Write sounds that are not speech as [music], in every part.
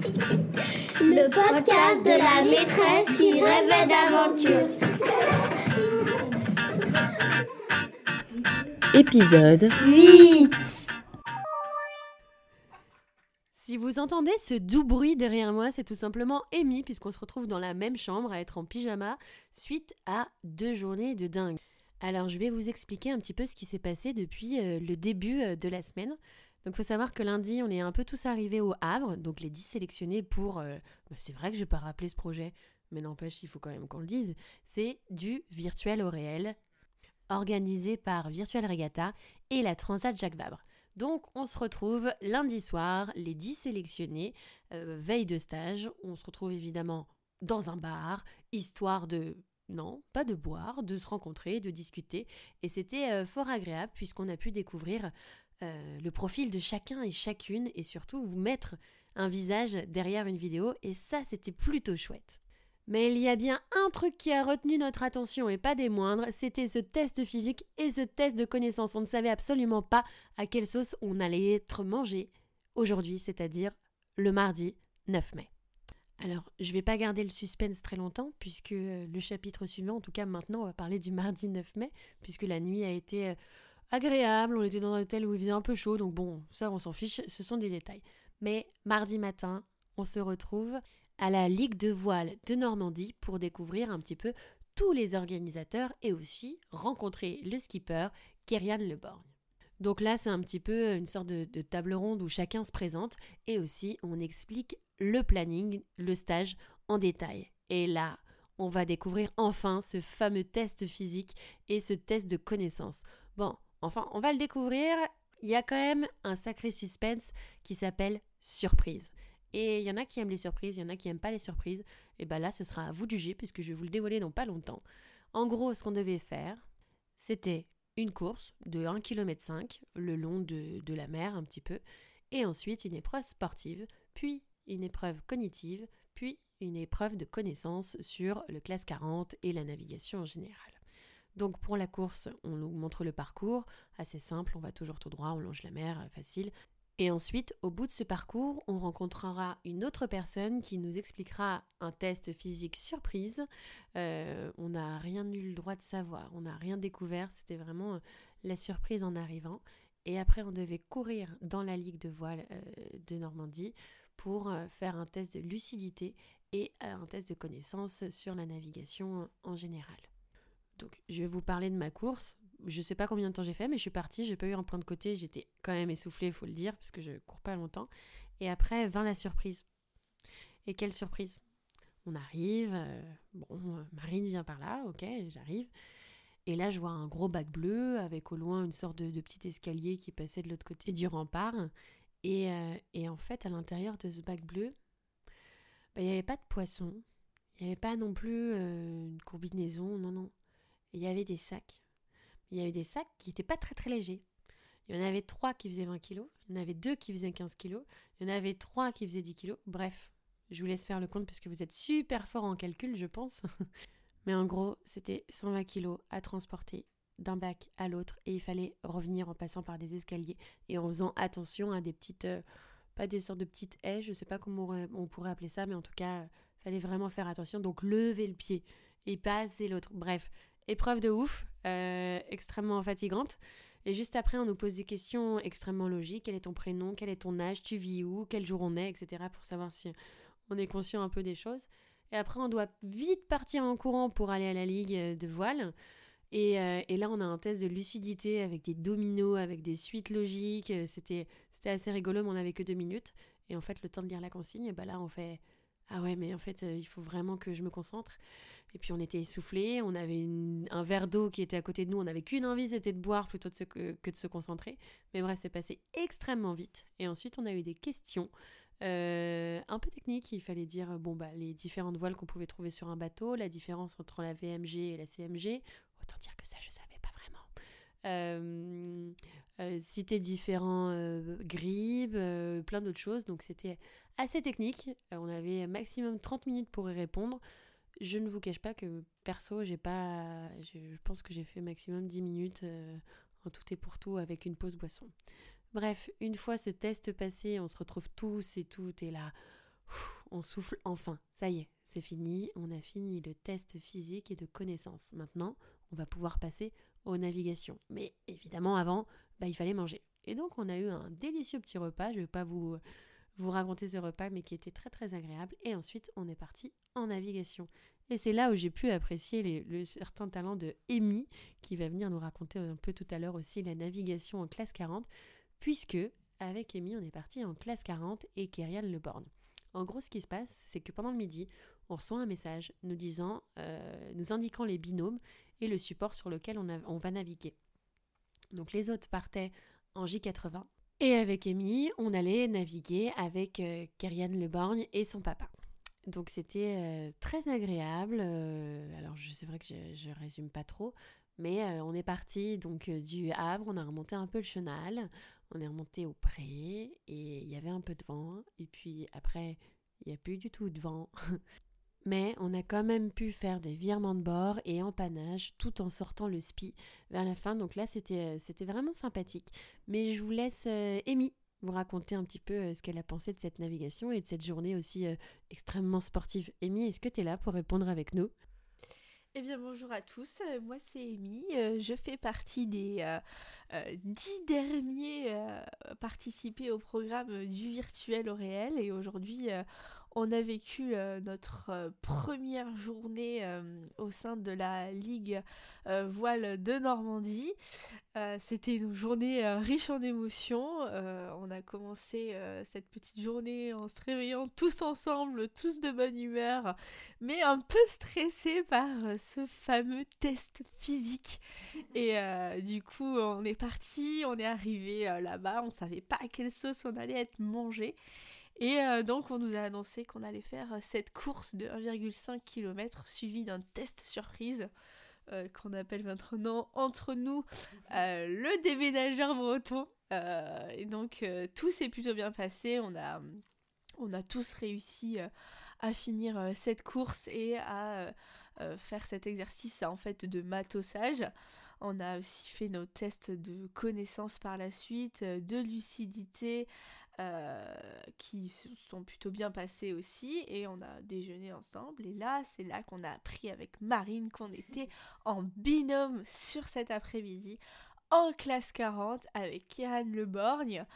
Le podcast de la maîtresse qui rêvait d'aventure. Épisode 8. Si vous entendez ce doux bruit derrière moi, c'est tout simplement Amy, puisqu'on se retrouve dans la même chambre à être en pyjama suite à deux journées de dingue. Alors, je vais vous expliquer un petit peu ce qui s'est passé depuis euh, le début euh, de la semaine. Donc, il faut savoir que lundi, on est un peu tous arrivés au Havre, donc les 10 sélectionnés pour. euh, bah, c'est vrai que je vais pas rappeler ce projet, mais n'empêche, il faut quand même qu'on le dise. C'est du virtuel au réel, organisé par Virtual Regatta et la Transat Jacques Vabre. Donc, on se retrouve lundi soir, les 10 sélectionnés, euh, veille de stage. On se retrouve évidemment dans un bar, histoire de. Non, pas de boire, de se rencontrer, de discuter. Et c'était euh, fort agréable puisqu'on a pu découvrir euh, le profil de chacun et chacune et surtout vous mettre un visage derrière une vidéo. Et ça, c'était plutôt chouette. Mais il y a bien un truc qui a retenu notre attention et pas des moindres, c'était ce test physique et ce test de connaissance. On ne savait absolument pas à quelle sauce on allait être mangé aujourd'hui, c'est-à-dire le mardi 9 mai. Alors, je vais pas garder le suspense très longtemps, puisque euh, le chapitre suivant, en tout cas maintenant, on va parler du mardi 9 mai, puisque la nuit a été euh, agréable, on était dans un hôtel où il faisait un peu chaud, donc bon, ça on s'en fiche, ce sont des détails. Mais mardi matin, on se retrouve à la Ligue de voile de Normandie pour découvrir un petit peu tous les organisateurs et aussi rencontrer le skipper Kerian Leborgne. Donc là, c'est un petit peu une sorte de, de table ronde où chacun se présente et aussi on explique le planning, le stage en détail. Et là, on va découvrir enfin ce fameux test physique et ce test de connaissance. Bon, enfin, on va le découvrir. Il y a quand même un sacré suspense qui s'appelle surprise. Et il y en a qui aiment les surprises, il y en a qui n'aiment pas les surprises. Et bien là, ce sera à vous de juger puisque je vais vous le dévoiler dans pas longtemps. En gros, ce qu'on devait faire, c'était une course de 1,5 km le long de, de la mer un petit peu, et ensuite une épreuve sportive, puis une épreuve cognitive, puis une épreuve de connaissance sur le classe 40 et la navigation en général. Donc pour la course, on nous montre le parcours, assez simple, on va toujours tout droit, on longe la mer, facile. Et ensuite, au bout de ce parcours, on rencontrera une autre personne qui nous expliquera un test physique surprise. Euh, on n'a rien eu le droit de savoir, on n'a rien découvert, c'était vraiment euh, la surprise en arrivant. Et après, on devait courir dans la ligue de voile euh, de Normandie pour euh, faire un test de lucidité et euh, un test de connaissance sur la navigation en général. Donc, je vais vous parler de ma course. Je sais pas combien de temps j'ai fait, mais je suis partie. J'ai pas eu un point de côté. J'étais quand même essoufflée, il faut le dire, parce que je cours pas longtemps. Et après, vint la surprise. Et quelle surprise? On arrive. euh, bon, euh, Marine vient par là, ok, j'arrive. Et là, je vois un gros bac bleu avec au loin une sorte de, petit escalier qui passait de l'autre côté du rempart. Et, euh, et en fait, à l'intérieur de ce bac bleu, bah, il n'y avait pas de poisson. Il n'y avait pas non plus une combinaison, non, non. Il y avait des sacs. Il y avait des sacs qui n'étaient pas très très légers. Il y en avait trois qui faisaient 20 kilos, il y en avait deux qui faisaient 15 kilos, il y en avait trois qui faisaient 10 kilos. Bref, je vous laisse faire le compte puisque vous êtes super fort en calcul, je pense. [laughs] Mais en gros, c'était 120 kilos à transporter d'un bac à l'autre et il fallait revenir en passant par des escaliers et en faisant attention à des petites, euh, pas des sortes de petites haies, je sais pas comment on, pourrait appeler ça, mais en tout cas, fallait vraiment faire attention. Donc lever le pied et passer l'autre. Bref, épreuve de ouf, euh, extrêmement fatigante. Et juste après, on nous pose des questions extrêmement logiques. Quel est ton prénom? Quel est ton âge? Tu vis où? Quel jour on est? Etc. pour savoir si on est conscient un peu des choses. Et après, on doit vite partir en courant pour aller à la ligue euh, de voile. Et, euh, et là, on a un test de lucidité avec des dominos, avec des suites logiques. C'était assez rigolo, mais on n'avait que deux minutes. Et en fait, le temps de lire la consigne, bah là, on fait Ah ouais, mais en fait, il faut vraiment que je me concentre. Et puis, on était essoufflés. On avait un verre d'eau qui était à côté de nous. On n'avait qu'une envie, c'était de boire plutôt que, de se concentrer. Mais bref, c'est passé extrêmement vite. Et ensuite, on a eu des questions euh, un peu techniques. Il fallait dire bon, bah, les différentes voiles qu'on pouvait trouver sur un bateau, la différence entre la VMG et la CMG. Autant dire que ça, je savais pas vraiment. Euh, euh, citer différents euh, plein d'autres choses. Donc c'était assez technique. On avait maximum 30 minutes pour y répondre. Je ne vous cache pas que perso, j'ai pas. Je pense que j'ai fait maximum 10 minutes euh, en tout et pour tout avec une pause boisson. Bref, une fois ce test passé, on se retrouve tous et toutes et là. on souffle enfin. Ça y est, c'est fini. On a fini le test physique et de connaissances. Maintenant, on va pouvoir passer aux navigations. Mais évidemment, avant, bah, il fallait manger. Et donc, on a eu un délicieux petit repas. Je ne vais pas vous, vous raconter ce repas, mais qui était très très agréable. Et ensuite, on est parti en navigation. Et c'est là où j'ai pu apprécier le certain talent de Amy, qui va venir nous raconter un peu tout à l'heure aussi la navigation en classe 40, puisque avec Amy, on est parti en classe 40 et Kerian Le Born. En gros, ce qui se passe, c'est que pendant le midi, on reçoit un message nous disant, euh, nous indiquant les binômes et le support sur lequel on, on va naviguer. Donc les autres partaient en J80 et avec Amy, on allait naviguer avec euh, Kerian Leborgne et son papa. Donc c'était euh, très agréable. Euh, alors c'est vrai que je, ne résume pas trop, mais on est parti donc du Havre, on a remonté un peu le chenal, on est remonté au pré et il y avait un peu de vent. Et puis après, il n'y a plus du tout de vent. [laughs] mais on a quand même pu faire des virements de bord et empannage tout en sortant le spi vers la fin. Donc là, c'était, euh, c'était vraiment sympathique. Mais je vous laisse euh, Amy vous raconter un petit peu euh, ce qu'elle a pensé de cette navigation et de cette journée aussi extrêmement sportive. Amy, est-ce que tu es là pour répondre avec nous? Eh bien bonjour à tous, moi c'est Amy, je fais partie des dix derniers participés au programme du virtuel au réel et aujourd'hui on a vécu euh, notre euh, première journée euh, au sein de la Ligue Voile de Normandie. C'était une journée riche en émotions. on a commencé cette petite journée en se réveillant tous ensemble, tous de bonne humeur, mais un peu stressés par ce fameux test physique. Et du coup, on est parti, on est arrivé là-bas, on savait pas à quelle sauce on allait être mangé. Et euh, donc on nous a annoncé qu'on allait faire euh, cette course de 1,5 km suivie d'un test surprise euh, qu'on appelle maintenant entre nous le déménageur breton. et donc tout s'est plutôt bien passé. On a, on a tous réussi à finir cette course et à faire cet exercice en fait de matossage. On a aussi fait nos tests de connaissance par la suite, de lucidité, euh, qui se sont plutôt bien passés aussi et on a déjeuné ensemble et là c'est là qu'on a appris avec Marine qu'on était [laughs] en binôme sur cet après-midi en classe 40 avec Kiran Le Borgne.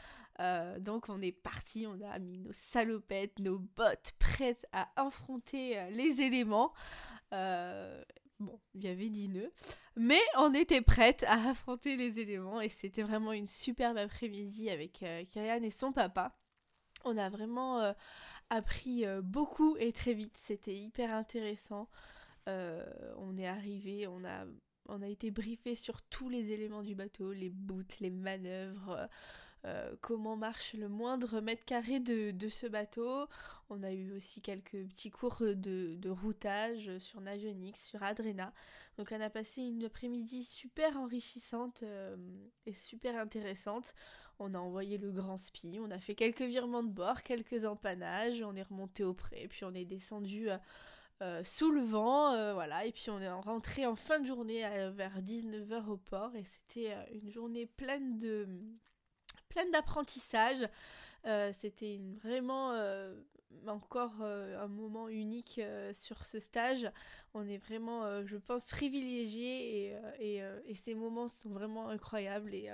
Euh, donc on est parti, on a mis nos salopettes, nos bottes prêtes à affronter euh, les éléments. Bon, il y avait 10 nœuds, mais on était prête à affronter les éléments et c'était vraiment une superbe après-midi avec euh, et son papa. On a vraiment euh, appris euh, beaucoup et très vite, c'était hyper intéressant. On est arrivé, on a, on a été briefé sur tous les éléments du bateau, les bouts, les manœuvres, euh, comment marche le moindre mètre carré de, ce bateau. On a eu aussi quelques petits cours de, routage sur Navionics, sur Adrena. Donc on a passé une après-midi super enrichissante euh, et super intéressante. On a envoyé le grand spi, on a fait quelques virements de bord, quelques empannages, on est remonté au pré, puis on est descendu... Euh, sous le vent, voilà, et puis on est rentré en fin de journée vers 19h au port, et c'était une journée pleine de, pleine d'apprentissage. Euh, c'était vraiment euh, encore euh, un moment unique sur ce stage. On est vraiment, je pense, privilégiés et, et, ces moments sont vraiment incroyables. Et,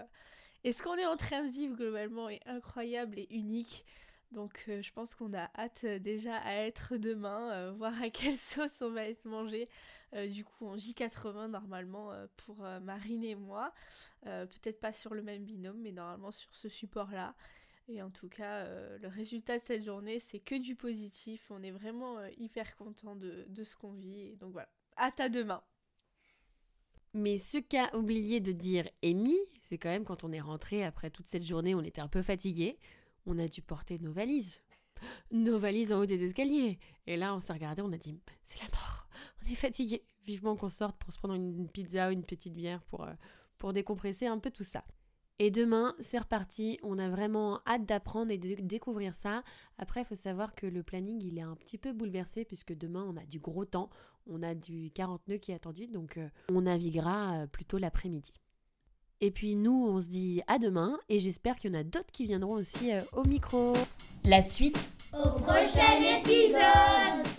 et ce qu'on est en train de vivre globalement est incroyable et unique. Donc je pense qu'on a hâte déjà à être demain, voir à quelle [laughs] sauce on va être mangé. Euh, du coup en J80 normalement euh, pour euh, Marine et moi. Peut-être pas sur le même binôme, mais normalement sur ce support-là. Et en tout cas, le résultat de cette journée, c'est que du positif. On est vraiment hyper content de, ce qu'on vit. donc voilà, à ta demain. Mais ce qu'a oublié de dire Amy, c'est quand même quand on est rentré après toute cette journée, on était un peu fatigué, on a dû porter nos valises. Nos valises en haut des escaliers. Et là, on s'est regardé, on a dit, c'est la mort fatigué. Vivement qu'on sorte pour se prendre une pizza ou une petite bière pour, euh, pour décompresser un peu tout ça. Et demain, c'est reparti. On a vraiment hâte d'apprendre et de découvrir ça. Après, il faut savoir que le planning, il est un petit peu bouleversé puisque demain, on a du gros temps. On a du 40 nœuds qui est attendu. Donc, euh, on naviguera euh, plutôt l'après-midi. Et puis, nous, on se dit à demain. Et j'espère qu'il y en a d'autres qui viendront aussi au micro. La suite Au prochain épisode